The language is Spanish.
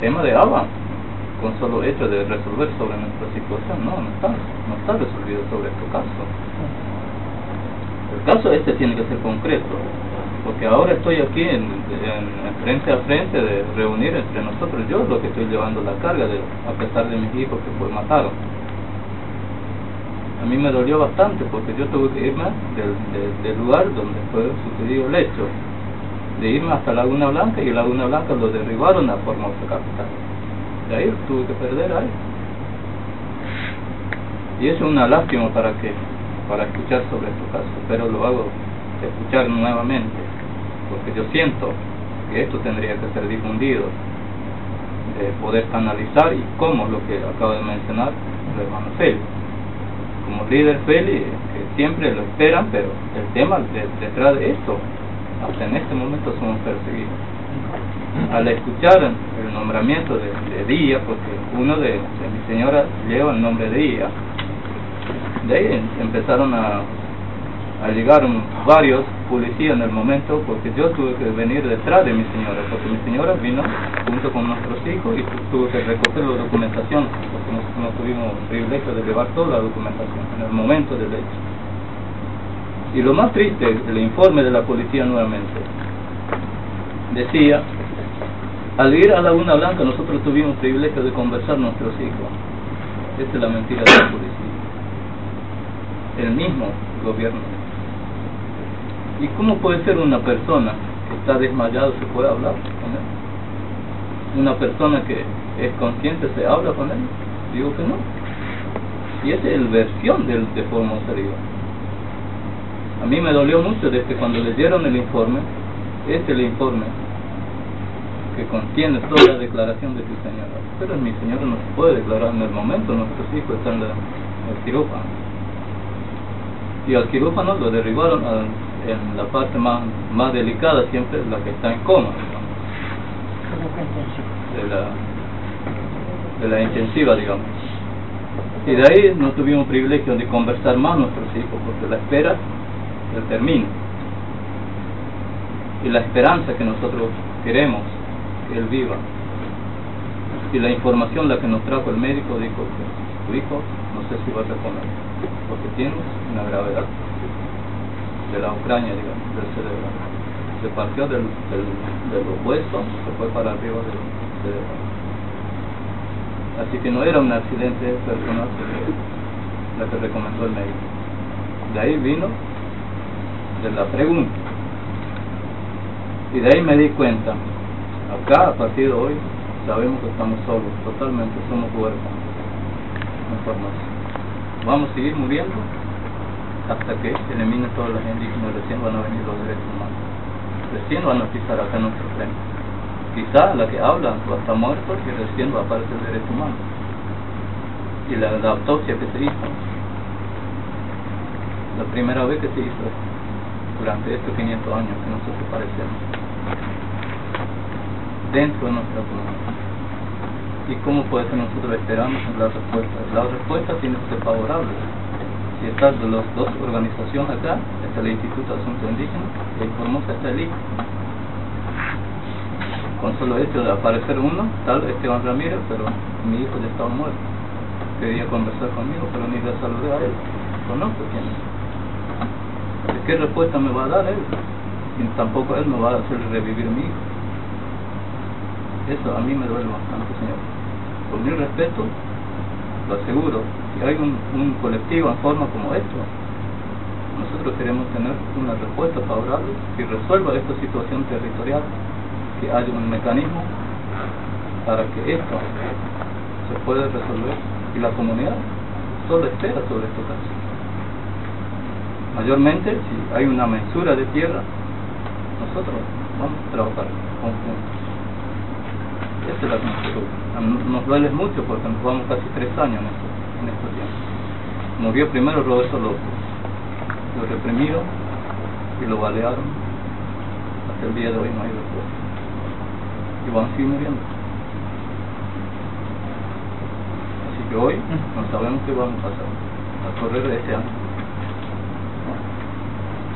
Tema de agua, con solo hecho de resolver sobre nuestra situación, no, no está, no está resolvido sobre este caso. El caso este tiene que ser concreto, porque ahora estoy aquí en, en, frente a frente de reunir entre nosotros, yo lo que estoy llevando la carga, de, a pesar de mis hijos que fue mataron. A mí me dolió bastante porque yo tuve que irme del, del lugar donde fue sucedido el hecho de irme hasta Laguna Blanca y Laguna Blanca lo derribaron a Formosa Capital. De ahí tuve que perder ahí. Y es una lástima para que para escuchar sobre estos casos, pero lo hago escuchar nuevamente, porque yo siento que esto tendría que ser difundido, de poder canalizar y cómo lo que acabo de mencionar el hermano Félix. Como líder Félix, que siempre lo esperan, pero el tema detrás de esto hasta en este momento somos perseguidos. Al escuchar el nombramiento de, de Día, porque uno de, de mi señora lleva el nombre de Día, de ahí empezaron a, a llegar varios policías en el momento, porque yo tuve que venir detrás de mi señora, porque mi señora vino junto con nuestros hijos y tuve que recoger la documentación, porque nosotros no tuvimos el privilegio de llevar toda la documentación en el momento del hecho. Y lo más triste, el informe de la policía nuevamente, decía, al ir a Laguna Blanca nosotros tuvimos privilegio de conversar nuestros hijos. Esta es la mentira de la policía. El mismo gobierno. ¿Y cómo puede ser una persona que está desmayado se puede hablar con él? Una persona que es consciente se habla con él? Digo que no. Y esa es la versión del de Formosa Río. A mí me dolió mucho desde cuando le dieron el informe, este es el informe que contiene toda la declaración de su señora. Pero mi señora no se puede declarar en el momento, nuestros hijos están en el quirófano. Y al quirófano lo derribaron a, en la parte más, más delicada, siempre la que está en coma, de la, de la intensiva, digamos. Y de ahí no tuvimos privilegio de conversar más nuestros hijos, porque la espera termine. Y la esperanza que nosotros queremos que Él viva. Y la información la que nos trajo el médico dijo que su hijo no sé si va a reponer, porque tiene una gravedad de la Ucrania, digamos, del cerebro. Se partió del, del, de los huesos, se fue para arriba del cerebro. Así que no era un accidente personal, la que recomendó el médico. De ahí vino de la pregunta. Y de ahí me di cuenta, acá a partir de hoy sabemos que estamos solos, totalmente somos huérfanos Vamos a seguir muriendo hasta que elimine toda la gente y recién van a venir los derechos humanos. Recién van a pisar acá nuestro frente. Quizá la que habla va a estar muerto y recién va a aparecer el derecho humano. Y la, la autopsia que se hizo, la primera vez que se hizo durante estos 500 años que nosotros parecemos dentro de nuestra comunidad. ¿Y cómo puede ser nosotros esperamos la respuesta? La respuesta tiene que ser favorable. Si están las dos organizaciones acá, está el Instituto de Asuntos Indígenas y en Formosa está el Con solo hecho de aparecer uno, tal Esteban Ramírez, pero mi hijo ya estaba muerto. Quería conversar conmigo, pero ni le saludé a él. Conozco quién es. ¿Qué respuesta me va a dar él? Y tampoco él me va a hacer revivir a mi hijo. Eso a mí me duele bastante, señor. Con mi respeto, lo aseguro, si hay un, colectivo en forma como esto, nosotros queremos tener una respuesta favorable que resuelva esta situación territorial, que haya un mecanismo para que esto se pueda resolver y la comunidad solo espera sobre estos casos. Mayormente, si hay una mensura de tierra, nosotros vamos a trabajar conjuntos. Esa es la. Nos duele mucho porque nos vamos casi tres años en estos, en. Murió primero Roberto López, lo reprimieron y lo balearon. Hasta el día de hoy no hay respuesta. Y van a seguir muriendo. Así que hoy no sabemos qué vamos a hacer a correr de este año.